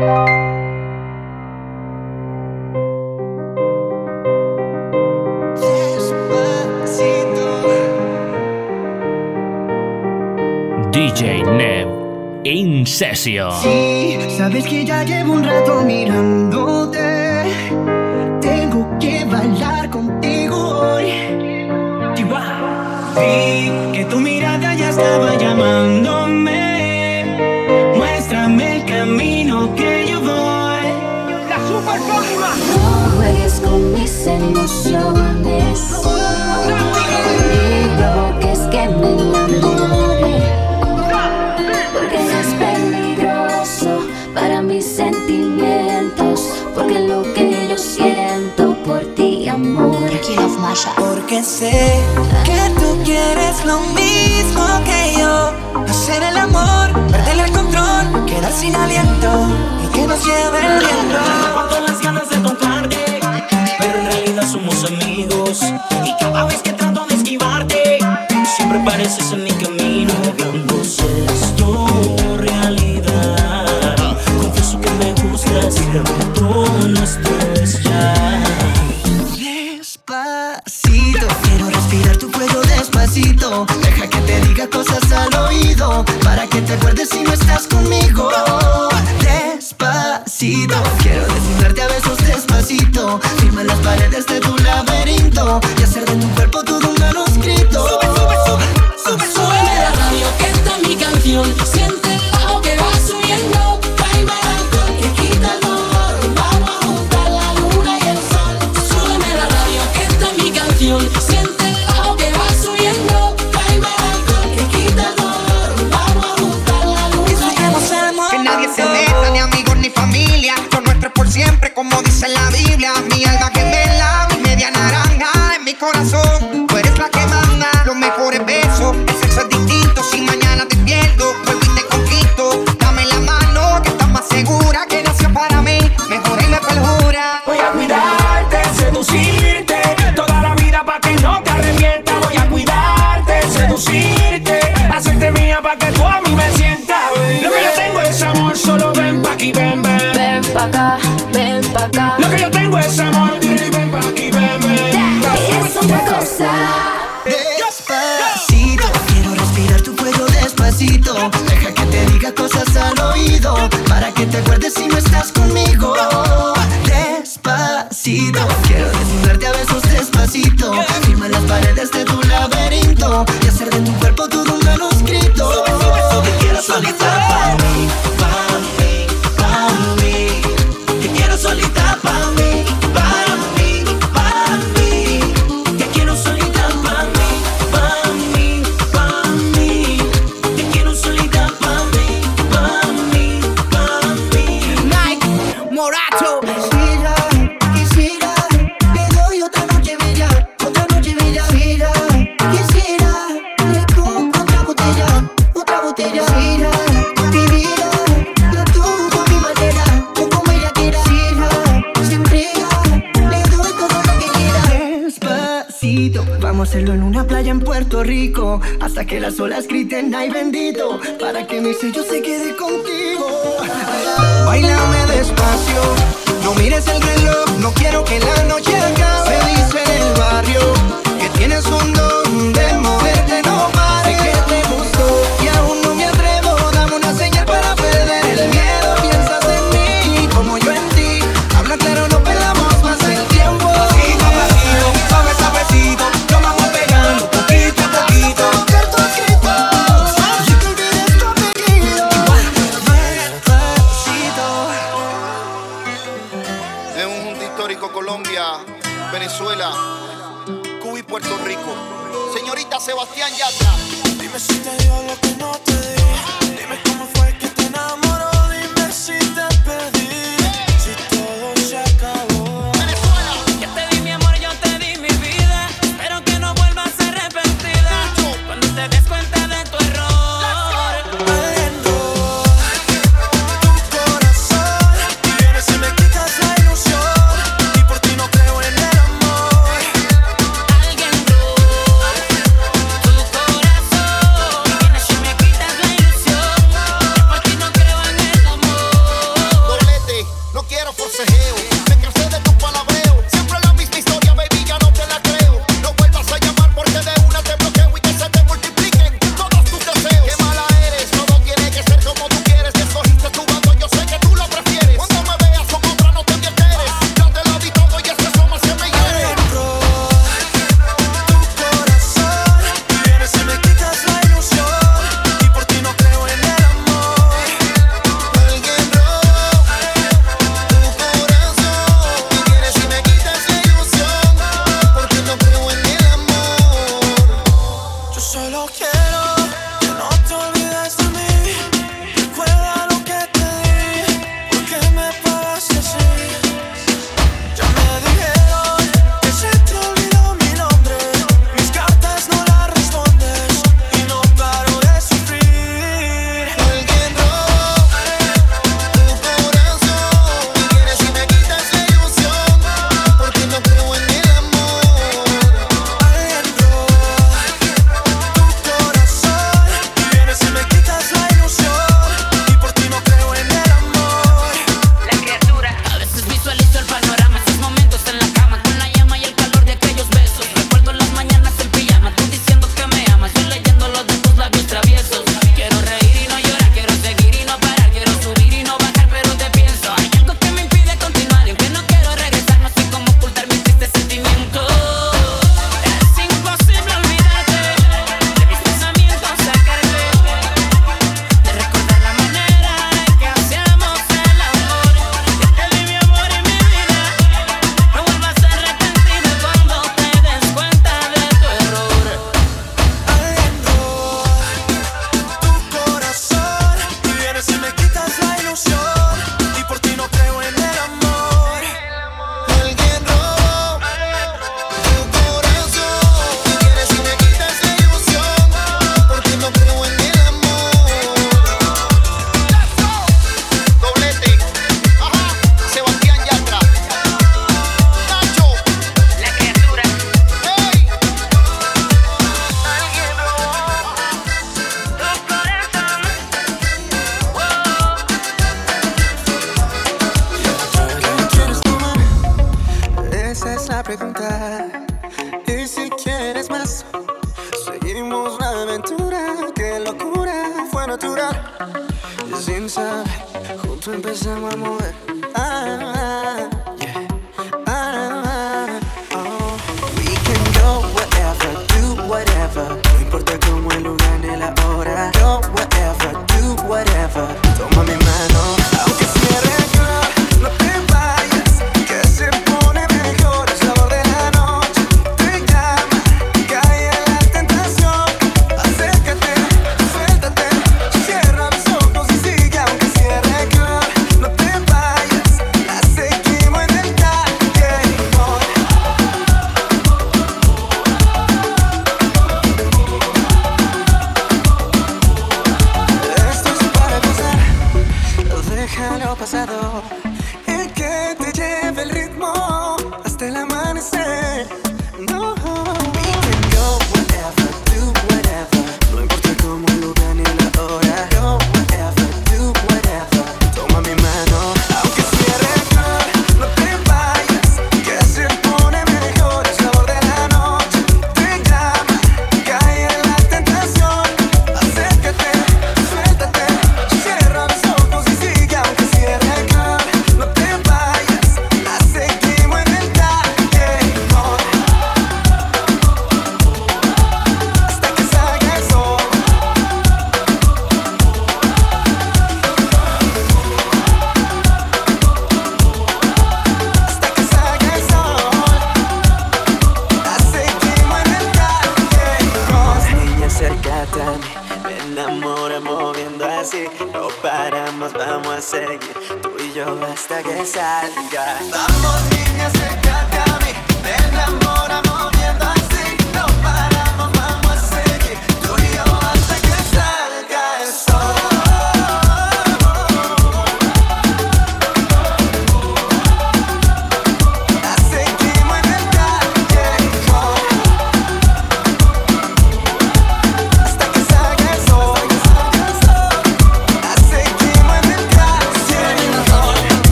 DJ Neu In Session. Sí, sabes que ya llevo un rato mirándote. Tengo que bailar contigo hoy. Vi que tu mirada ya estaba llamando. emociones. Y provoques que me enamore. Porque es peligroso para mis sentimientos. Porque lo que yo siento por ti, amor. Porque sé que tú quieres lo mismo que yo. Hacer el amor, perder el control, quedar sin aliento y que nos lleve el viento. Cuando las ganas de encontrarte pero en realidad somos amigos. Y cada vez que trato de esquivarte, siempre pareces en mi camino. No sé, es tu realidad. Confieso que me gustas, todo nuestro es ya. Despacito, quiero respirar tu cuello despacito. Deja que te diga cosas al oído, para que te acuerdes si no paredes de tu laberinto y hacer de tu cuerpo todo un manuscrito. Sube, sube, sube, sube, sube. la radio, esta es mi canción. Sebastián Yatra. Dime si te digo lo que no te digo.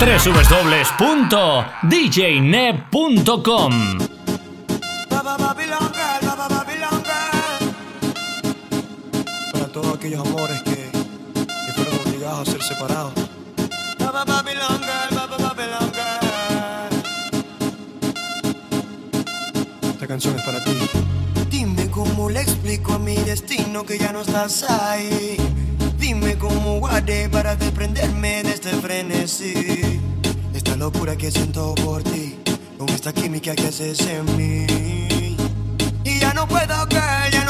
www.djne.com Para todos aquellos amores que, que fueron obligados a ser separados. Esta canción es para ti. Dime cómo le explico a mi destino que ya no estás ahí Dime cómo guardé para desprenderme de este frenesí. Esta locura que siento por ti, con esta química que haces en mí. Y ya no puedo callar.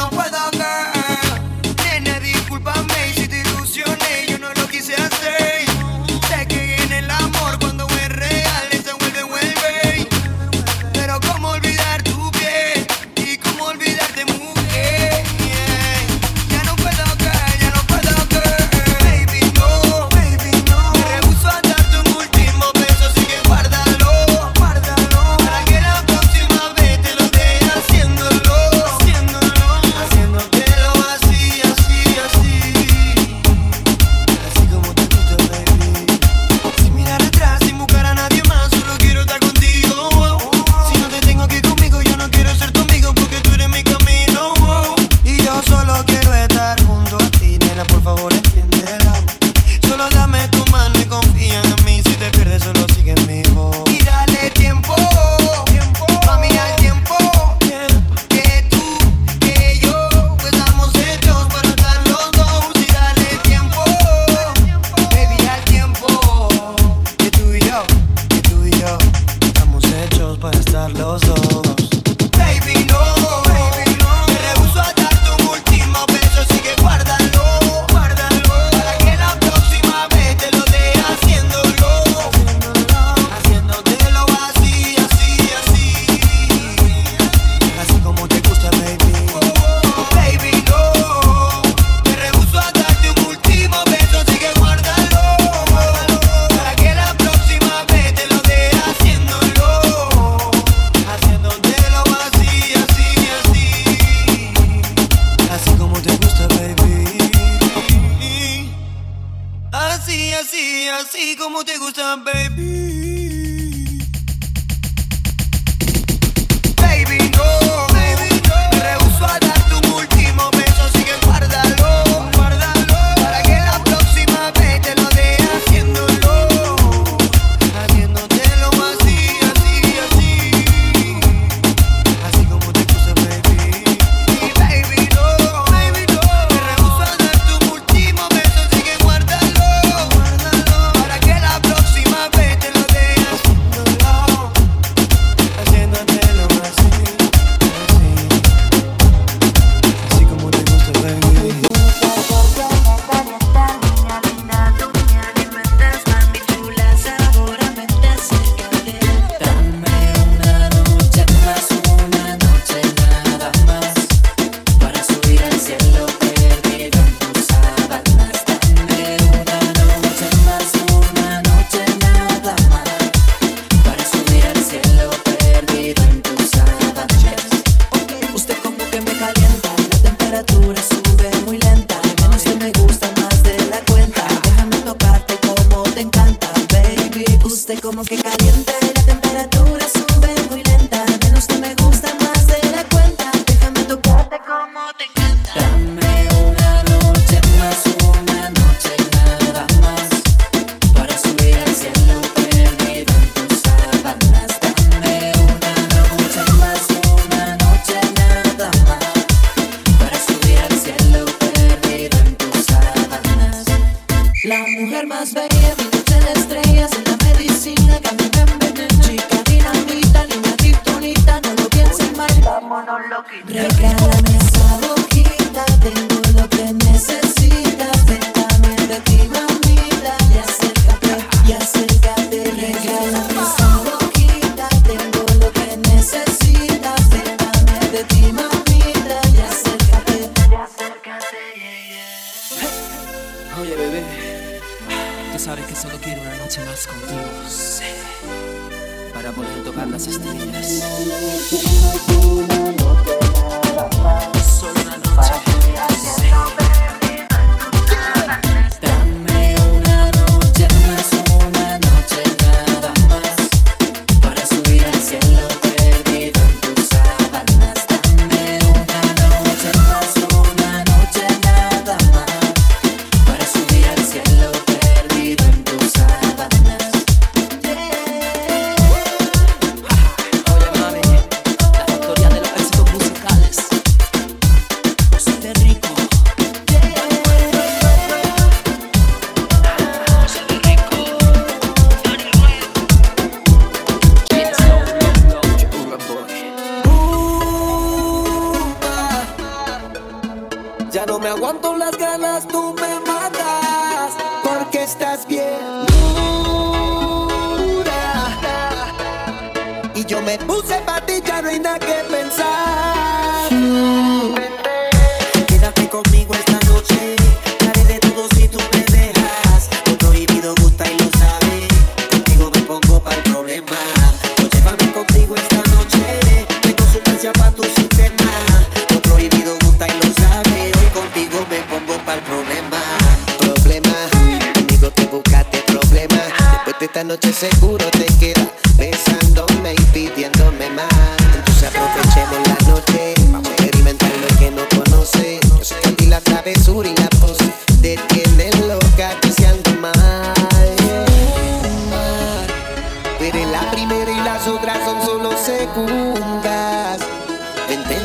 promise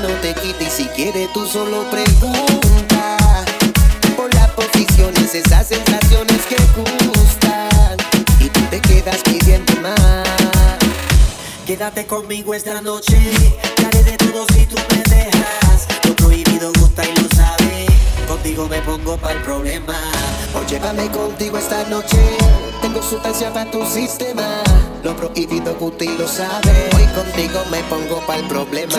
no te quita y si quiere tú solo pregunta por las posiciones, esas sensaciones que gustan y tú te quedas pidiendo más. Quédate conmigo esta noche, te haré de todo si tú me dejas. Lo prohibido gusta y lo sabe. Contigo me pongo para el problema. O llévame contigo esta noche. Tengo sustancia para tu sistema. Lo prohibido gusta y lo sabe. Hoy contigo me pongo para el problema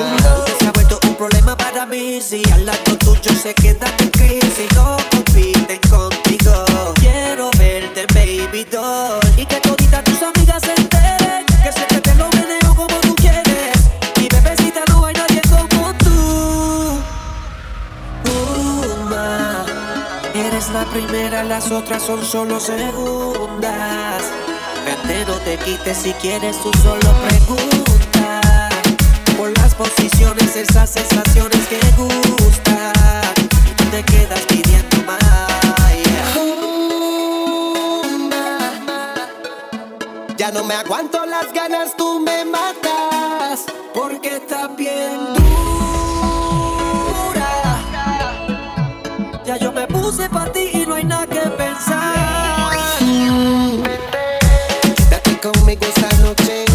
problema para mí si al lado tuyo se queda en crisis. No compiten contigo. Quiero verte, baby doll. Y que toditas tus amigas se enteren. Que sé que te lo meneo como tú quieres. Mi bebecita no hay nadie como tú. Puma, eres la primera, las otras son solo segundas. Vente, no te quites si quieres, tú solo preguntas esas posiciones, esas sensaciones que gustan. Y tú te quedas pidiendo más. Ya no me aguanto las ganas, tú me matas. Porque está bien dura. Ya yo me puse para ti y no hay nada que pensar. Quédate conmigo esta noche.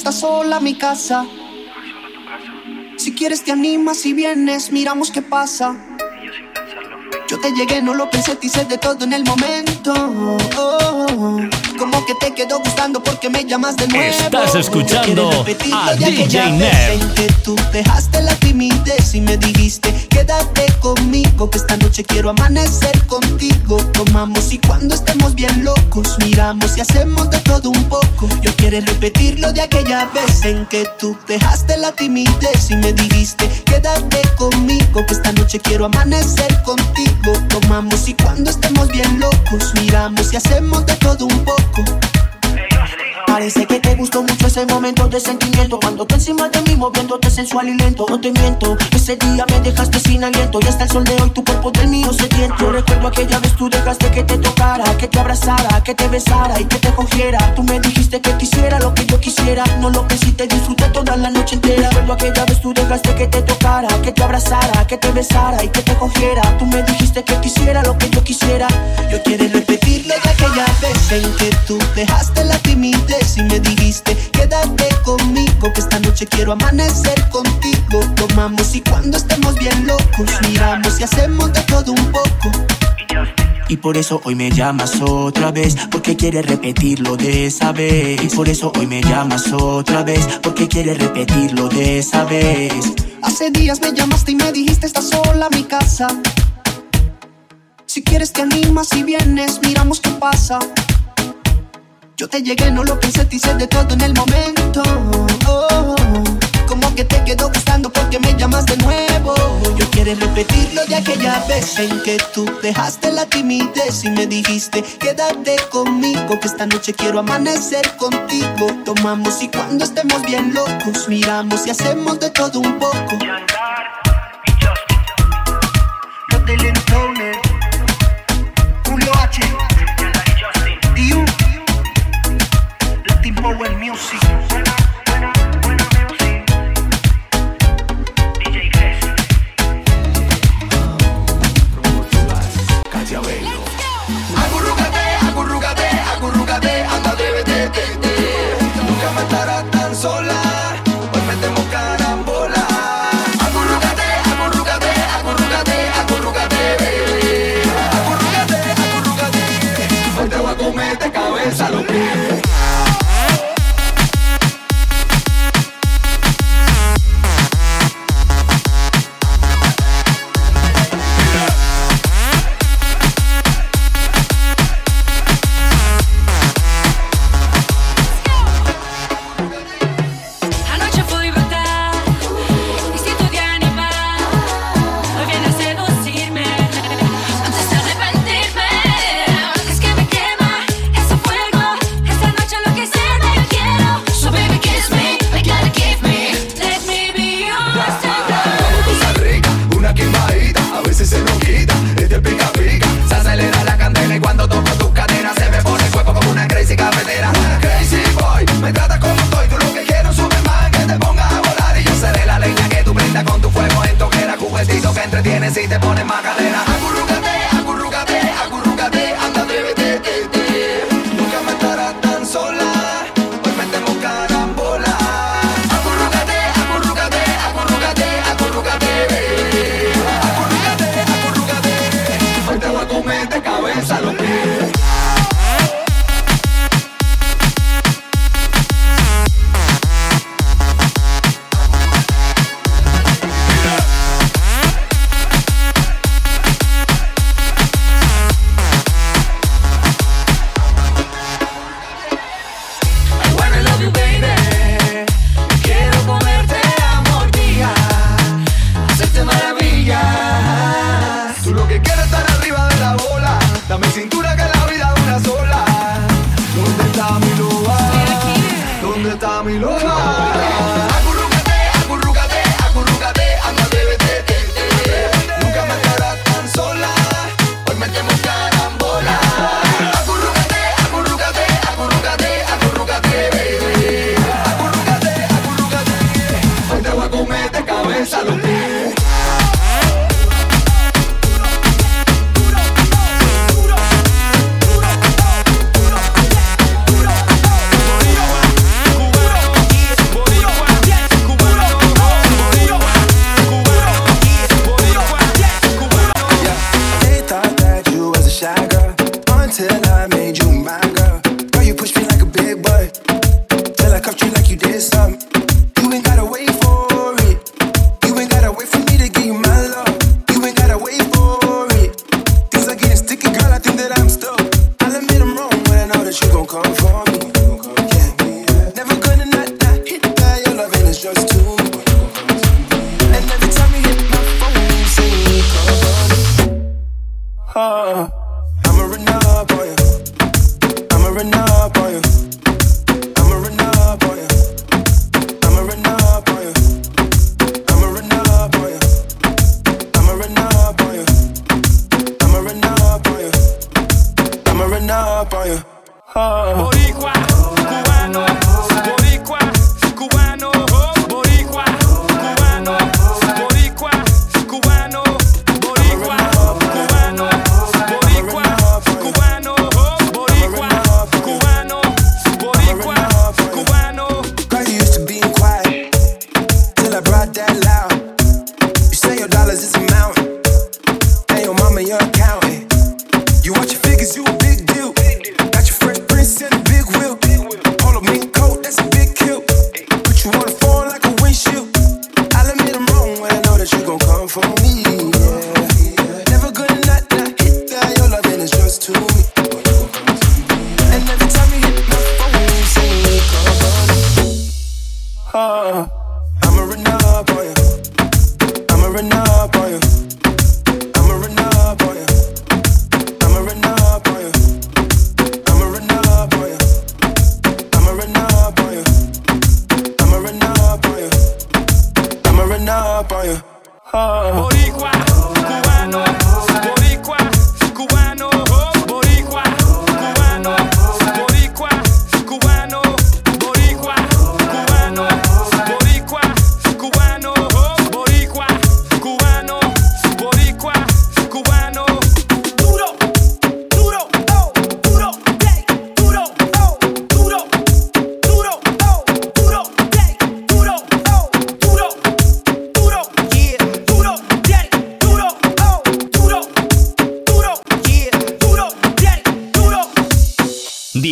está sola mi casa. Si quieres te animas, si vienes, miramos qué pasa. Yo te llegué, no lo pensé, te hice de todo en el momento. Oh. Como que te quedó gustando porque me llamas de nuevo. Estás escuchando a DJ Nerd. que tú dejaste la timidez y me dijiste quédate conmigo que esta noche quiero amanecer contigo. Tomamos y cuando estemos bien locos miramos y hacemos de todo un poco. Yo quiero repetirlo de aquella vez en que tú dejaste la timidez y me dijiste quédate conmigo que esta noche quiero amanecer contigo. Tomamos y cuando estemos bien locos miramos y hacemos de todo un poco. Parece que te gustó mucho ese momento de sentimiento. Cuando tú encima de mí moviéndote sensual y lento. No te miento, ese día me dejaste sin aliento. Y hasta el sol de hoy tu cuerpo del mío se tienta Yo recuerdo aquella vez tú dejaste que te tocara Que te abrazara, que te besara y que te cogiera. Tú me dijiste que quisiera lo que yo quisiera. No lo pensé y te disfruté toda la noche entera. Recuerdo aquella vez tú dejaste que te tocara Que te abrazara, que te besara y que te cogiera. Tú me dijiste que quisiera lo que yo quisiera. Yo quiero repetirlo de aquella vez en que tú dejaste la timidez y me dijiste quédate conmigo que esta noche quiero amanecer contigo. Tomamos y cuando estemos bien locos miramos y hacemos de todo un poco. Y por eso hoy me llamas otra vez, porque quieres repetirlo de esa vez. Y por eso hoy me llamas otra vez, porque quieres repetirlo de esa vez. Hace días me llamaste y me dijiste estás sola a mi casa. Si quieres te animas y vienes, miramos qué pasa. Yo te llegué, no lo pensé, te hice de todo en el momento. Oh, como que te quedó gustando porque me llamas de nuevo. Yo quiero repetirlo de aquella vez en que tú dejaste la timidez y me dijiste quédate conmigo que esta noche quiero amanecer contigo. Tomamos y cuando estemos bien locos miramos y hacemos de todo un poco. Music.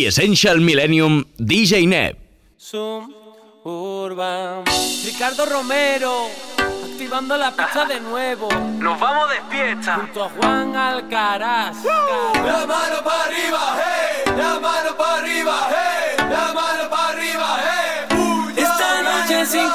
Essential Millennium DJ Neb. Zoom Urban. Ricardo Romero, activando la pista de nuevo. Nos vamos de fiesta. Junto a Juan Alcaraz. La mano para arriba, hey. La mano para arriba, hey. La mano para arriba, hey. Esta noche sin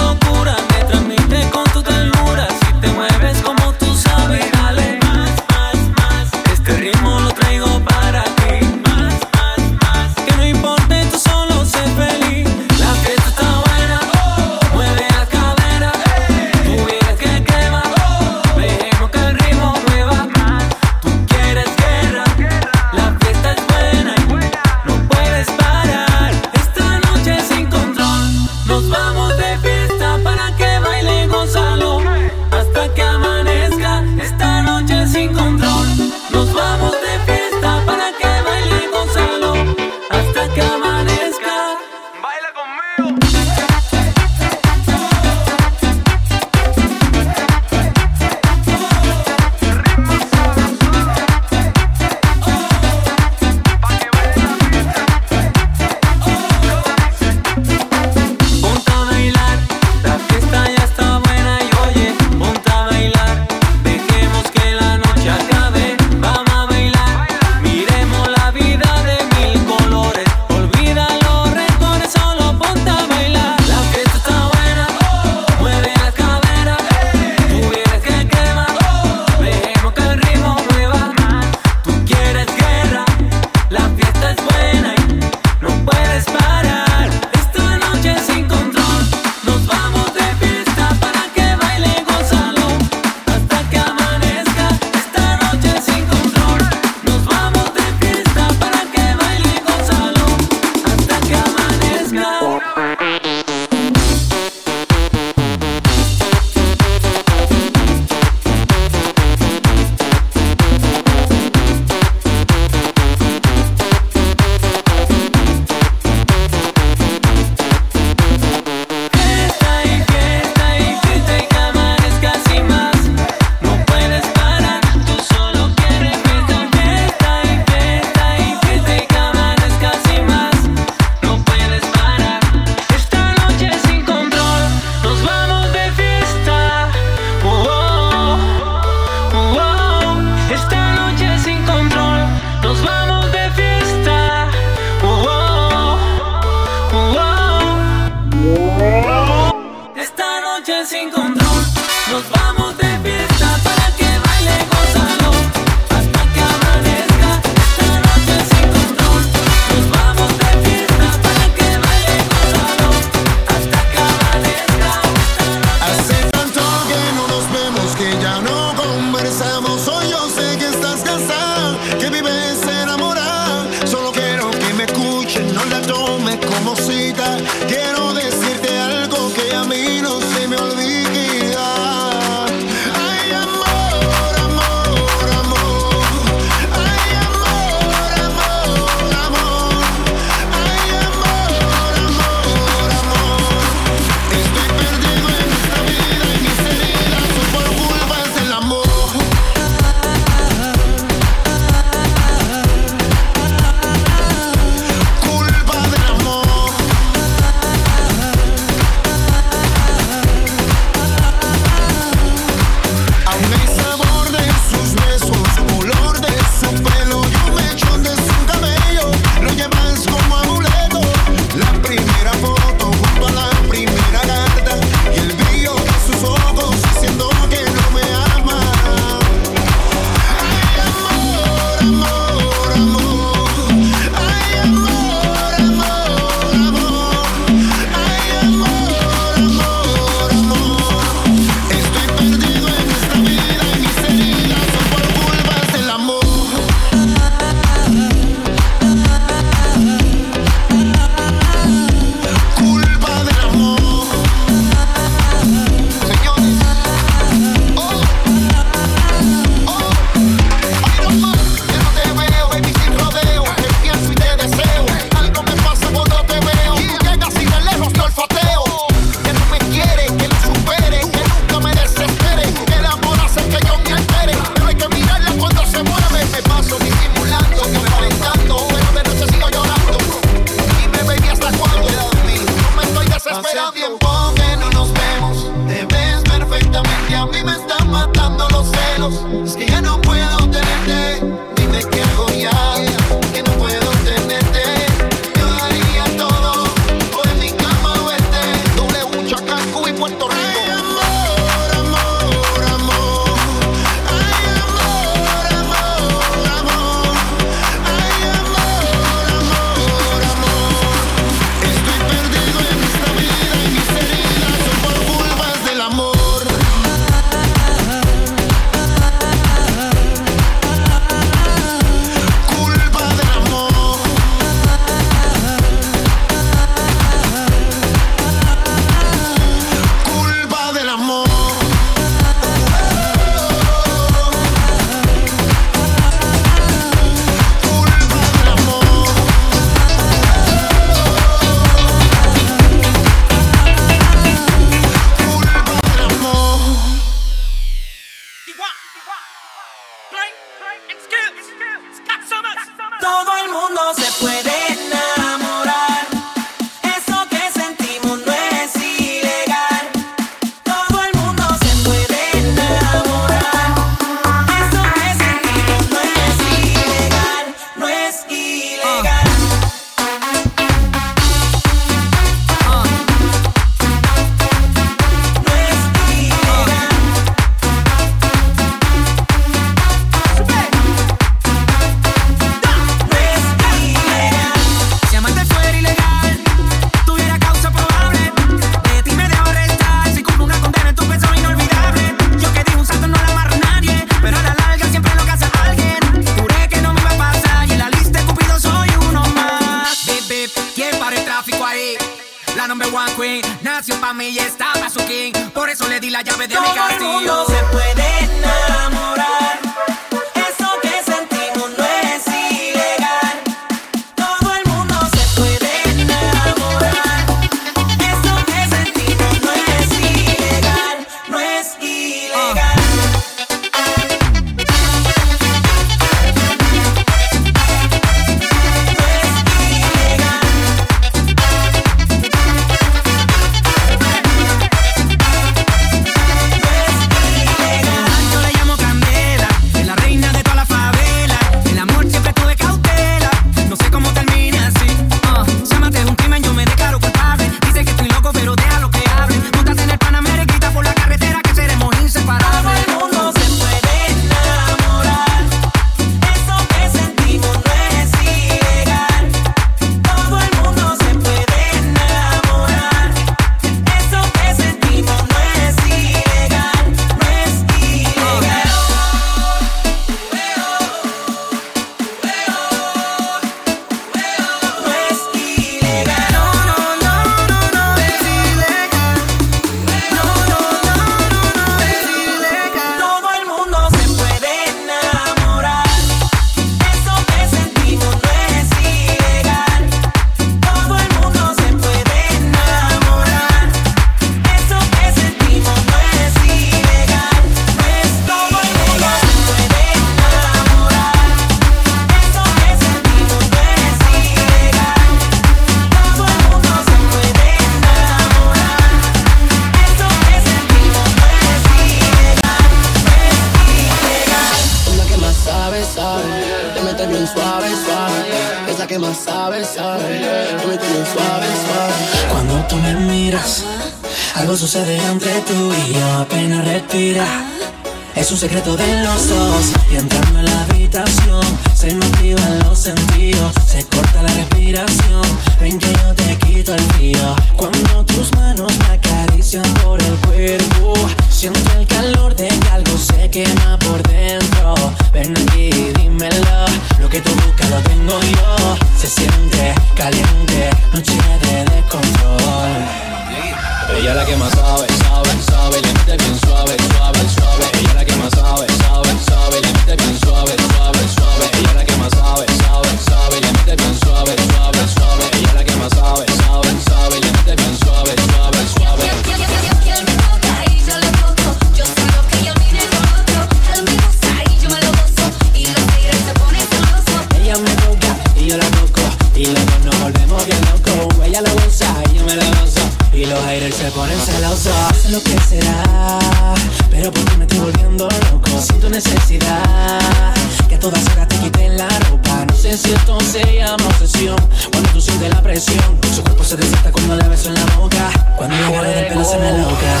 se desata cuando la beso en la boca. Cuando la agarro del pelo se me loca.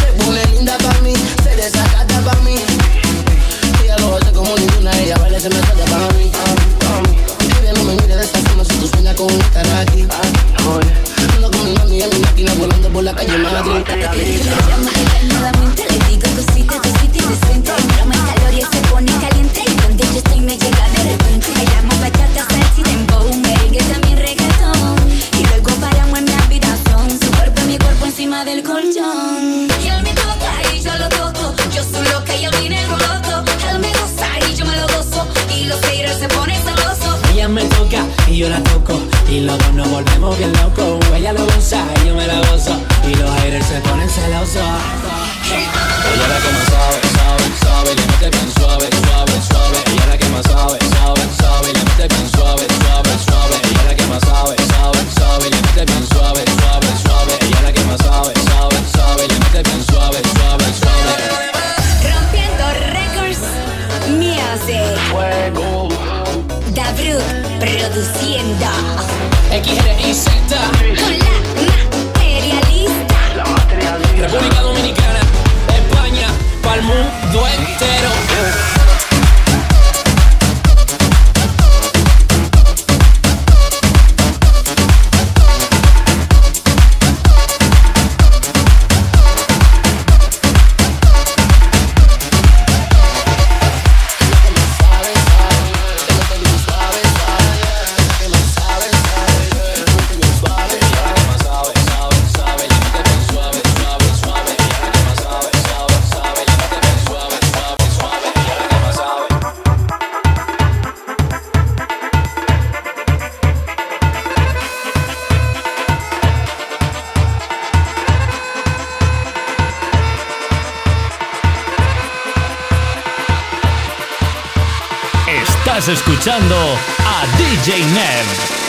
Se pone linda pa' mí, se desacata pa' mí. Ella lo hace como ninguna, ella baila se me salta pa' mí. Baby, no me mires de esta forma si tú sueñas con estar aquí. Ando con mi mami en mi máquina volando por la calle Madrid. nuevamente, le digo cosita, cosita indecente. Entrame calor y se pone caliente. Y donde yo estoy me llega de repente. Bailamos bachata, salsa y dembow. Merengue también regala. Yo la toco y los dos nos volvemos bien locos. Ella lo goza y yo me la gozo y los aires se ponen celosos. Ella la que más sabe, sabe, sabe, le mete bien suave, suave, suave. Ella la que más sabe, sabe, sabe, le mete bien suave, suave, suave. Ella la que más sabe, sabe, sabe, le mete bien suave. Produciendo. XRIZ. Con la materialista. República Dominicana, España, pa'l mundo entero. Escuchando a DJ Nev.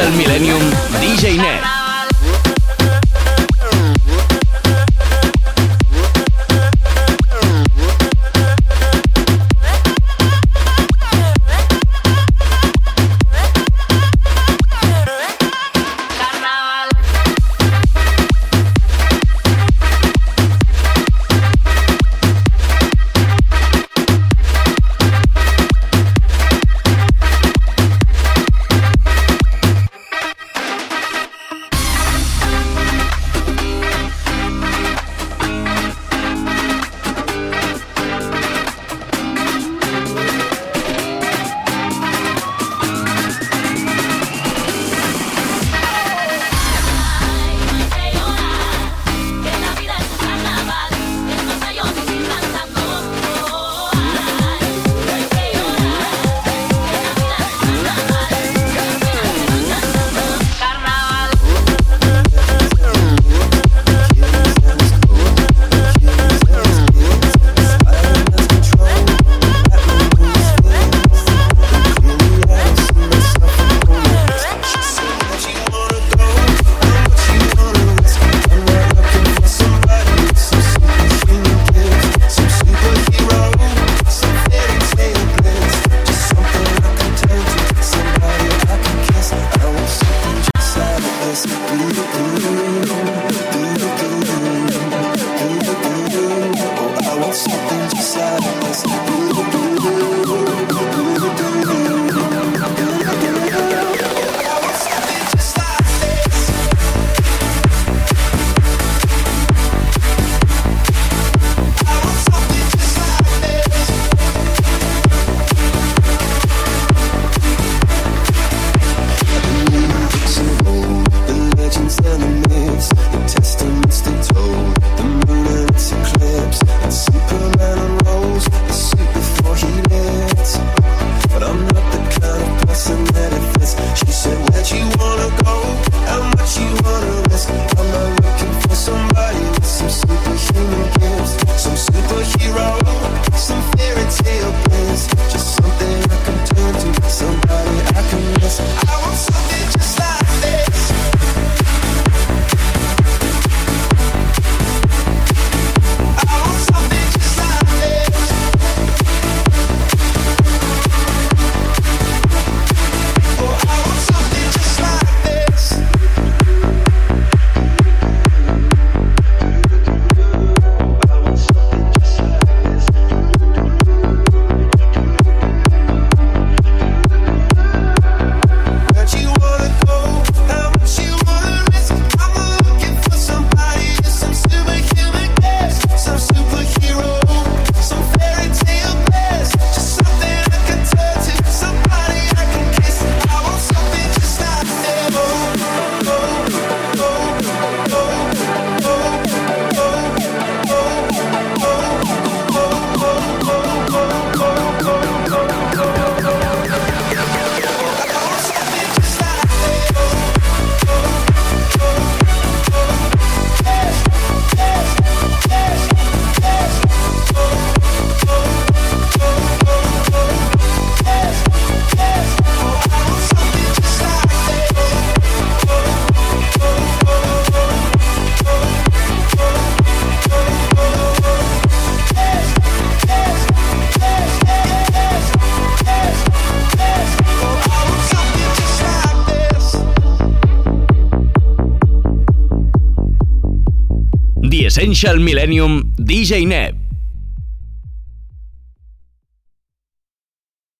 Essential Millennium DJ Net. Essential Millennium DJ Net.